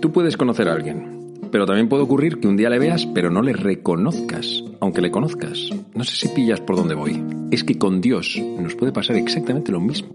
Tú puedes conocer a alguien, pero también puede ocurrir que un día le veas pero no le reconozcas, aunque le conozcas. No sé si pillas por dónde voy. Es que con Dios nos puede pasar exactamente lo mismo.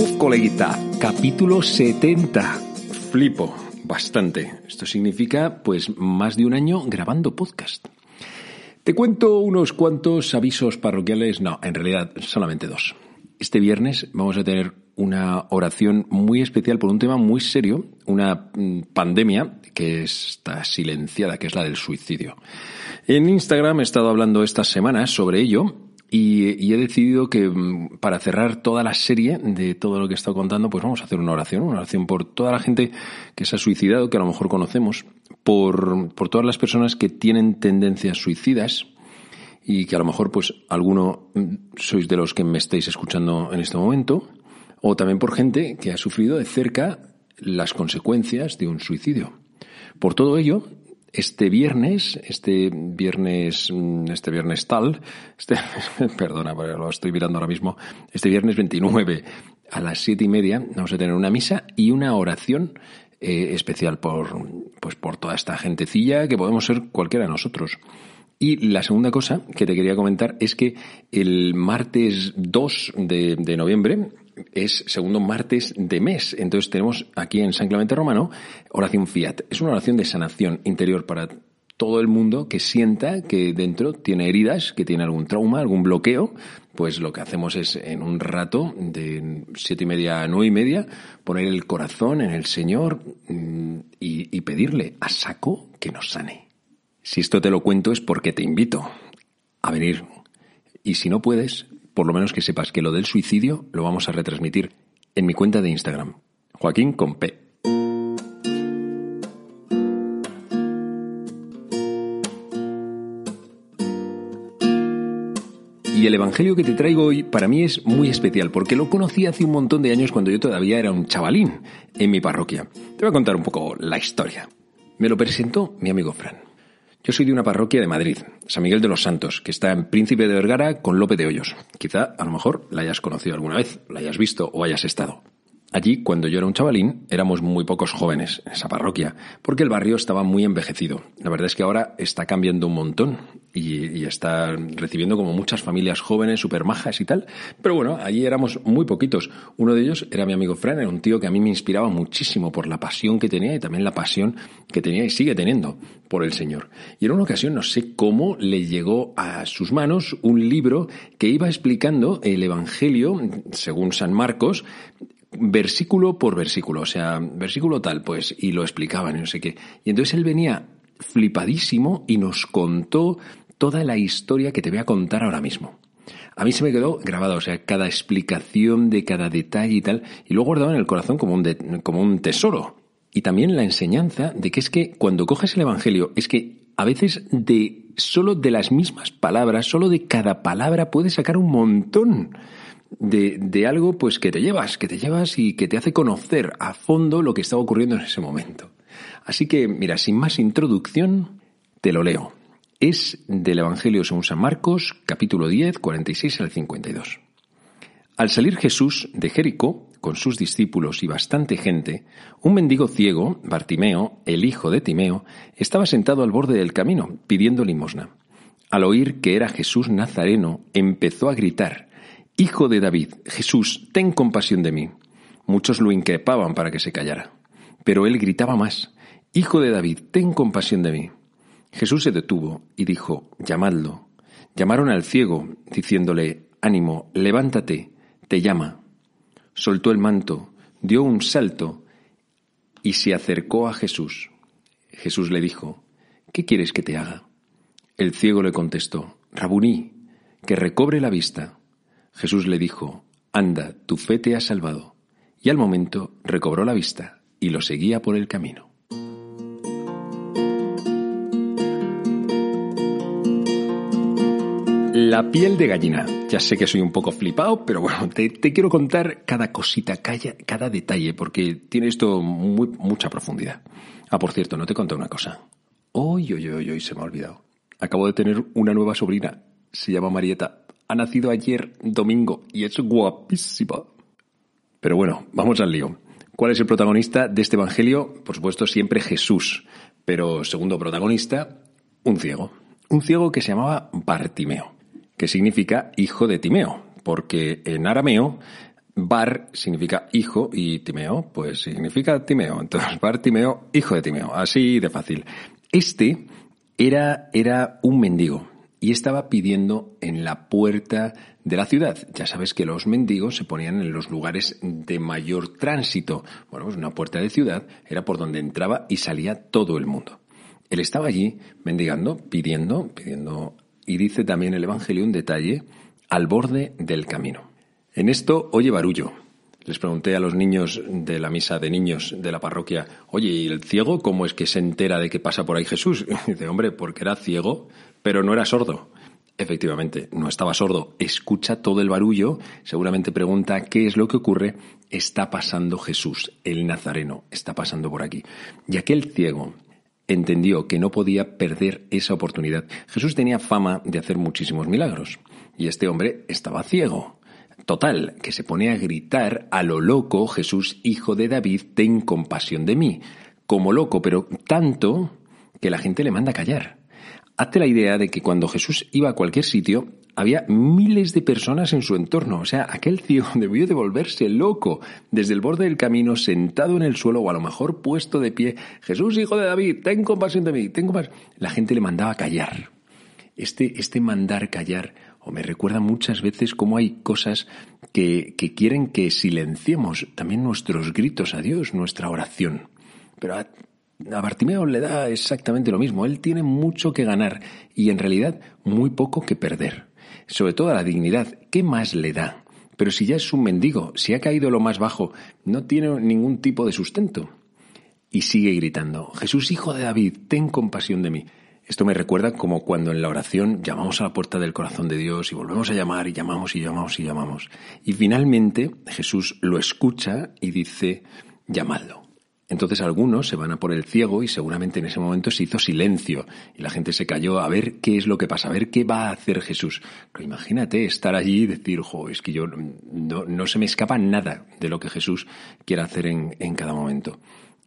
Uf, coleguita, capítulo 70. Flipo, bastante. Esto significa, pues, más de un año grabando podcast. Te cuento unos cuantos avisos parroquiales. No, en realidad, solamente dos. Este viernes vamos a tener una oración muy especial por un tema muy serio, una mm, pandemia que está silenciada, que es la del suicidio. En Instagram he estado hablando estas semanas sobre ello y, he decidido que mm, para cerrar toda la serie de todo lo que he estado contando, pues vamos a hacer una oración, una oración por toda la gente que se ha suicidado, que a lo mejor conocemos, por, por todas las personas que tienen tendencias suicidas y que a lo mejor pues alguno mm, sois de los que me estáis escuchando en este momento, o también por gente que ha sufrido de cerca las consecuencias de un suicidio. Por todo ello, este viernes, este viernes, mm, este viernes tal, este, perdona, porque lo estoy mirando ahora mismo, este viernes 29 a las siete y media vamos a tener una misa y una oración eh, especial por, pues por toda esta gentecilla que podemos ser cualquiera de nosotros. Y la segunda cosa que te quería comentar es que el martes 2 de, de noviembre es segundo martes de mes. Entonces tenemos aquí en San Clemente Romano oración fiat. Es una oración de sanación interior para todo el mundo que sienta que dentro tiene heridas, que tiene algún trauma, algún bloqueo. Pues lo que hacemos es en un rato de siete y media a nueve y media poner el corazón en el Señor mm, y, y pedirle a saco que nos sane. Si esto te lo cuento es porque te invito a venir. Y si no puedes, por lo menos que sepas que lo del suicidio lo vamos a retransmitir en mi cuenta de Instagram. Joaquín con P. Y el Evangelio que te traigo hoy para mí es muy especial porque lo conocí hace un montón de años cuando yo todavía era un chavalín en mi parroquia. Te voy a contar un poco la historia. Me lo presentó mi amigo Fran. Yo soy de una parroquia de Madrid, San Miguel de los Santos, que está en Príncipe de Vergara con Lope de Hoyos. Quizá, a lo mejor, la hayas conocido alguna vez, la hayas visto o hayas estado. Allí, cuando yo era un chavalín, éramos muy pocos jóvenes en esa parroquia, porque el barrio estaba muy envejecido. La verdad es que ahora está cambiando un montón y, está recibiendo como muchas familias jóvenes, súper majas y tal. Pero bueno, allí éramos muy poquitos. Uno de ellos era mi amigo Fran, era un tío que a mí me inspiraba muchísimo por la pasión que tenía y también la pasión que tenía y sigue teniendo por el Señor. Y en una ocasión, no sé cómo, le llegó a sus manos un libro que iba explicando el Evangelio, según San Marcos, versículo por versículo, o sea, versículo tal, pues, y lo explicaban y no sé qué. Y entonces él venía flipadísimo y nos contó toda la historia que te voy a contar ahora mismo. A mí se me quedó grabada, o sea, cada explicación de cada detalle y tal, y lo he guardado en el corazón como un, de- como un tesoro. Y también la enseñanza de que es que cuando coges el Evangelio, es que a veces de solo de las mismas palabras, solo de cada palabra puedes sacar un montón de, de algo pues que te llevas, que te llevas y que te hace conocer a fondo lo que está ocurriendo en ese momento. Así que, mira, sin más introducción, te lo leo. Es del Evangelio según San Marcos, capítulo 10, 46 al 52. Al salir Jesús de Jericó, con sus discípulos y bastante gente, un mendigo ciego, Bartimeo, el hijo de Timeo, estaba sentado al borde del camino, pidiendo limosna. Al oír que era Jesús Nazareno, empezó a gritar, Hijo de David, Jesús, ten compasión de mí. Muchos lo increpaban para que se callara. Pero él gritaba más, Hijo de David, ten compasión de mí. Jesús se detuvo y dijo, Llamadlo. Llamaron al ciego, diciéndole, Ánimo, levántate, te llama. Soltó el manto, dio un salto y se acercó a Jesús. Jesús le dijo, ¿qué quieres que te haga? El ciego le contestó, Rabuní, que recobre la vista. Jesús le dijo, Anda, tu fe te ha salvado. Y al momento recobró la vista y lo seguía por el camino. La piel de gallina. Ya sé que soy un poco flipado, pero bueno, te, quiero contar cada cosita, cada, cada detalle, porque tiene esto muy, mucha profundidad. Ah, por cierto, no te conté una cosa. Hoy, hoy, hoy, hoy se me ha olvidado. Acabo de tener una nueva sobrina. Se llama Marieta. Ha nacido ayer domingo y es guapísima. Pero bueno, vamos al lío. ¿Cuál es el protagonista de este evangelio? Por supuesto, siempre Jesús. Pero segundo protagonista, un ciego. Un ciego que se llamaba Bartimeo que significa hijo de Timeo, porque en arameo Bar significa hijo y Timeo, pues significa Timeo. Entonces, Bar Timeo, hijo de Timeo, así de fácil. Este era, era un mendigo y estaba pidiendo en la puerta de la ciudad. Ya sabes que los mendigos se ponían en los lugares de mayor tránsito. Bueno, pues una puerta de ciudad era por donde entraba y salía todo el mundo. Él estaba allí mendigando, pidiendo, pidiendo y dice también el Evangelio un detalle al borde del camino. En esto oye barullo. Les pregunté a los niños de la misa de niños de la parroquia, oye, ¿y el ciego cómo es que se entera de que pasa por ahí Jesús? Dice, hombre, porque era ciego, pero no era sordo. Efectivamente, no estaba sordo, escucha todo el barullo, seguramente pregunta qué es lo que ocurre, está pasando Jesús, el Nazareno, está pasando por aquí. Y aquel ciego, entendió que no podía perder esa oportunidad. Jesús tenía fama de hacer muchísimos milagros y este hombre estaba ciego. Total, que se pone a gritar a lo loco, Jesús, hijo de David, ten compasión de mí. Como loco, pero tanto que la gente le manda a callar. Hazte la idea de que cuando Jesús iba a cualquier sitio, había miles de personas en su entorno. O sea, aquel ciego debió de volverse loco desde el borde del camino, sentado en el suelo o a lo mejor puesto de pie. Jesús, hijo de David, ten compasión de mí, ten compasión. La gente le mandaba callar. Este, este mandar callar, o me recuerda muchas veces cómo hay cosas que, que quieren que silenciemos también nuestros gritos a Dios, nuestra oración. Pero a, Bartimeo le da exactamente lo mismo. Él tiene mucho que ganar y en realidad muy poco que perder sobre todo la dignidad. ¿Qué más le da? Pero si ya es un mendigo, si ha caído lo más bajo, no tiene ningún tipo de sustento. Y sigue gritando, Jesús, hijo de David, ten compasión de mí. Esto me recuerda como cuando en la oración llamamos a la puerta del corazón de Dios y volvemos a llamar y llamamos y llamamos y llamamos. Y finalmente Jesús lo escucha y dice, llamadlo. Entonces algunos se van a por el ciego y seguramente en ese momento se hizo silencio y la gente se cayó a ver qué es lo que pasa, a ver qué va a hacer Jesús. Pero imagínate estar allí y decir, jo, es que yo no, no se me escapa nada de lo que Jesús quiere hacer en, en cada momento.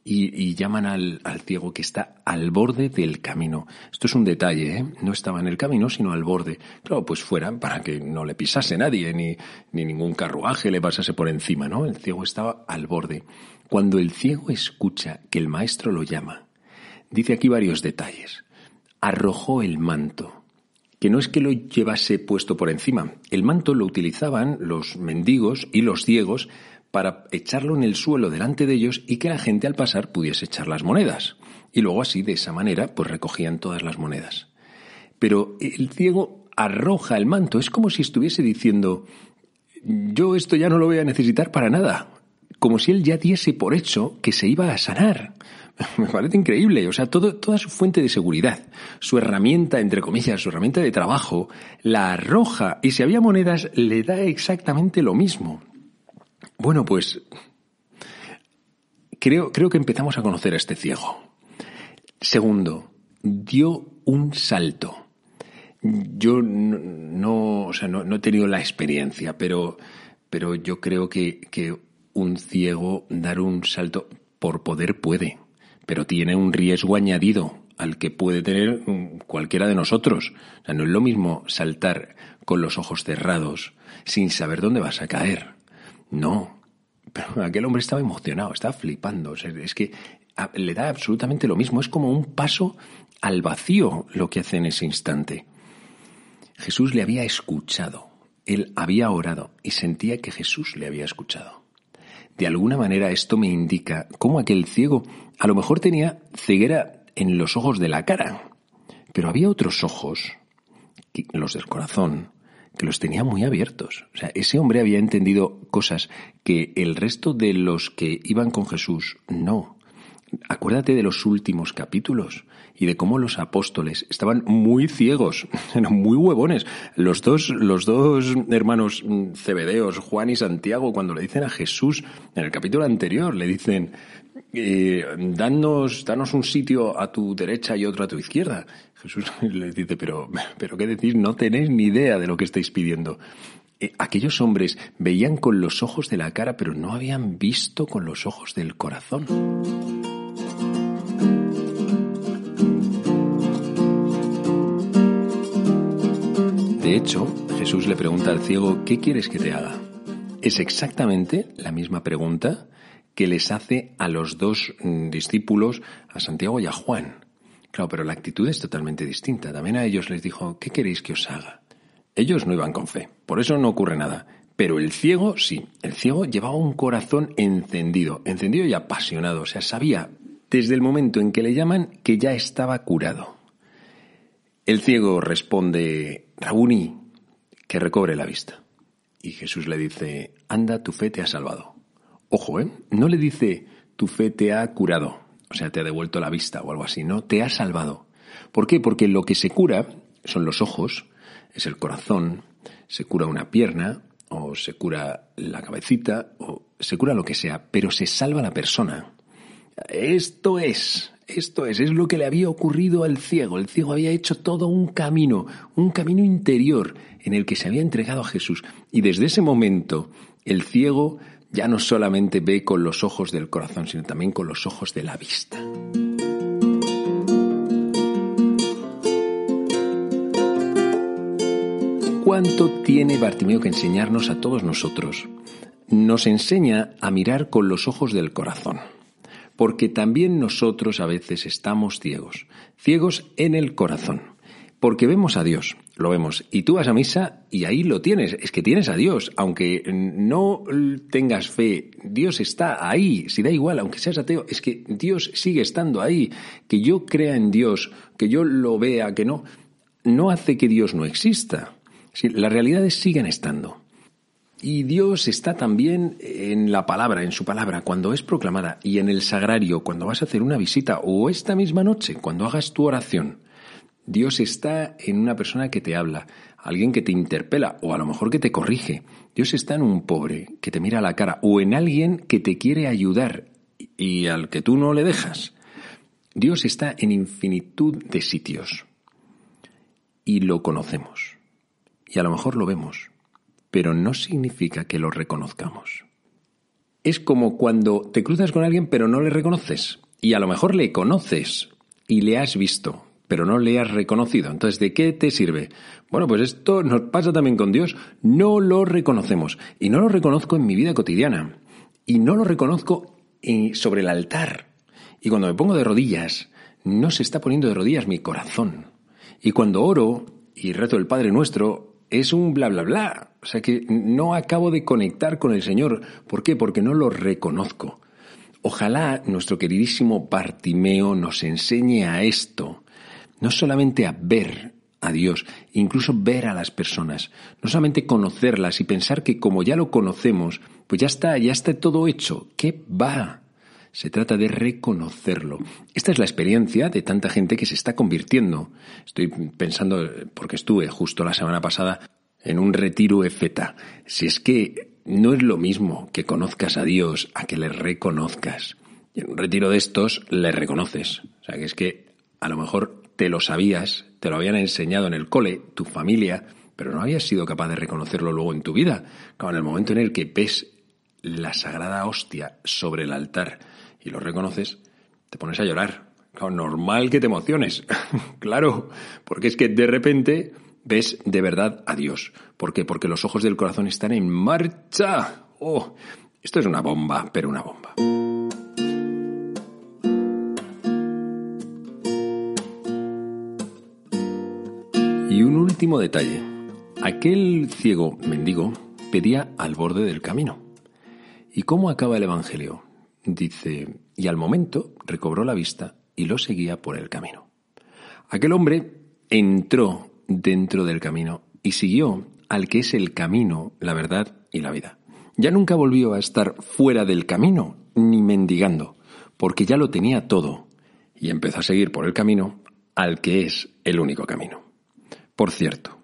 Y, y, llaman al, al, ciego que está al borde del camino. Esto es un detalle, ¿eh? No estaba en el camino, sino al borde. Claro, pues fuera, para que no le pisase nadie, ni, ni ningún carruaje le pasase por encima, ¿no? El ciego estaba al borde. Cuando el ciego escucha que el maestro lo llama, dice aquí varios detalles. Arrojó el manto, que no es que lo llevase puesto por encima. El manto lo utilizaban los mendigos y los ciegos para echarlo en el suelo delante de ellos y que la gente al pasar pudiese echar las monedas. Y luego así, de esa manera, pues recogían todas las monedas. Pero el ciego arroja el manto, es como si estuviese diciendo, yo esto ya no lo voy a necesitar para nada, como si él ya diese por hecho que se iba a sanar. Me parece increíble. O sea, toda su fuente de seguridad, su herramienta, entre comillas, su herramienta de trabajo, la arroja y si había monedas le da exactamente lo mismo. Bueno, pues, creo, creo que empezamos a conocer a este ciego. Segundo, dio un salto. Yo no, o sea, no, he tenido la experiencia, pero, pero yo creo que, que un ciego dar un salto por poder puede, pero tiene un riesgo añadido al que puede tener cualquiera de nosotros. O sea, no es lo mismo saltar con los ojos cerrados sin saber dónde vas a caer. No. Pero aquel hombre estaba emocionado, estaba flipando. es que le da absolutamente lo mismo. Es como un paso al vacío lo que hace en ese instante. Jesús le había escuchado. Él había orado y sentía que Jesús le había escuchado. De alguna manera esto me indica cómo aquel ciego a lo mejor tenía ceguera en los ojos de la cara, pero había otros ojos, los del corazón, los tenía muy abiertos. O sea, ese hombre había entendido cosas que el resto de los que iban con Jesús no. Acuérdate de los últimos capítulos y de cómo los apóstoles estaban muy ciegos, eran muy huevones. Los dos, los dos hermanos cebedeos, Juan y Santiago, cuando le dicen a Jesús, en el capítulo anterior, le dicen, eh, danos, danos un sitio a tu derecha y otro a tu izquierda. Jesús les dice, pero, pero qué decir, no tenéis ni idea de lo que estáis pidiendo. Eh, aquellos hombres veían con los ojos de la cara, pero no habían visto con los ojos del corazón. De hecho, Jesús le pregunta al ciego, ¿qué quieres que te haga? Es exactamente la misma pregunta que les hace a los dos mm, discípulos, a Santiago y a Juan. Claro, pero la actitud es totalmente distinta. También a ellos les dijo, ¿qué queréis que os haga? Ellos no iban con fe, por eso no ocurre nada. Pero el ciego sí, el ciego llevaba un corazón encendido, encendido y apasionado, o sea, sabía desde el momento en que le llaman que ya estaba curado. El ciego responde, Rabuni, que recobre la vista. Y Jesús le dice, anda, tu fe te ha salvado. Ojo, ¿eh? No le dice, tu fe te ha curado, o sea, te ha devuelto la vista o algo así, no, te ha salvado. ¿Por qué? Porque lo que se cura son los ojos, es el corazón, se cura una pierna, o se cura la cabecita, o se cura lo que sea, pero se salva la persona. Esto es, esto es, es lo que le había ocurrido al ciego. El ciego había hecho todo un camino, un camino interior en el que se había entregado a Jesús. Y desde ese momento, el ciego ya no solamente ve con los ojos del corazón, sino también con los ojos de la vista. ¿Cuánto tiene Bartimeo que enseñarnos a todos nosotros? Nos enseña a mirar con los ojos del corazón porque también nosotros a veces estamos ciegos, ciegos en el corazón, porque vemos a Dios, lo vemos, y tú vas a misa y ahí lo tienes, es que tienes a Dios, aunque no tengas fe, Dios está ahí, si da igual, aunque seas ateo, es que Dios sigue estando ahí, que yo crea en Dios, que yo lo vea, que no, no hace que Dios no exista. Las realidades siguen estando. Y Dios está también en la palabra, en su palabra, cuando es proclamada, y en el sagrario, cuando vas a hacer una visita, o esta misma noche, cuando hagas tu oración. Dios está en una persona que te habla, alguien que te interpela, o a lo mejor que te corrige. Dios está en un pobre que te mira a la cara, o en alguien que te quiere ayudar y al que tú no le dejas. Dios está en infinitud de sitios. Y lo conocemos. Y a lo mejor lo vemos pero no significa que lo reconozcamos. Es como cuando te cruzas con alguien pero no le reconoces. Y a lo mejor le conoces y le has visto, pero no le has reconocido. Entonces, ¿de qué te sirve? Bueno, pues esto nos pasa también con Dios. No lo reconocemos. Y no lo reconozco en mi vida cotidiana. Y no lo reconozco sobre el altar. Y cuando me pongo de rodillas, no se está poniendo de rodillas mi corazón. Y cuando oro y rezo el Padre Nuestro, es un bla, bla, bla. O sea que no acabo de conectar con el Señor. ¿Por qué? Porque no lo reconozco. Ojalá nuestro queridísimo Bartimeo nos enseñe a esto, no solamente a ver a Dios, incluso ver a las personas, no solamente conocerlas y pensar que como ya lo conocemos, pues ya está, ya está todo hecho. ¿Qué va? Se trata de reconocerlo. Esta es la experiencia de tanta gente que se está convirtiendo. Estoy pensando, porque estuve justo la semana pasada en un retiro efeta. Si es que no es lo mismo que conozcas a Dios a que le reconozcas. Y en un retiro de estos le reconoces. O sea, que es que a lo mejor te lo sabías, te lo habían enseñado en el cole, tu familia, pero no habías sido capaz de reconocerlo luego en tu vida. Claro, en el momento en el que ves la sagrada hostia sobre el altar y lo reconoces, te pones a llorar. Claro, normal que te emociones. claro, porque es que de repente ves de verdad a Dios. ¿Por qué? Porque los ojos del corazón están en marcha. Oh, esto es una bomba, pero una bomba. Y un último detalle. Aquel ciego mendigo pedía al borde del camino. ¿Y cómo acaba el Evangelio? Dice, y al momento recobró la vista y lo seguía por el camino. Aquel hombre entró dentro del camino y siguió al que es el camino, la verdad y la vida. Ya nunca volvió a estar fuera del camino, ni mendigando, porque ya lo tenía todo, y empezó a seguir por el camino al que es el único camino. Por cierto,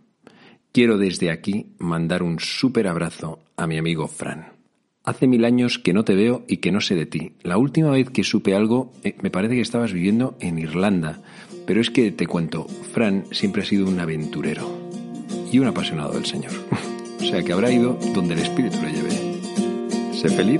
quiero desde aquí mandar un súper abrazo a mi amigo Fran. Hace mil años que no te veo y que no sé de ti. La última vez que supe algo, eh, me parece que estabas viviendo en Irlanda. Pero es que te cuento, Fran siempre ha sido un aventurero y un apasionado del Señor. o sea que habrá ido donde el Espíritu lo lleve. Sé feliz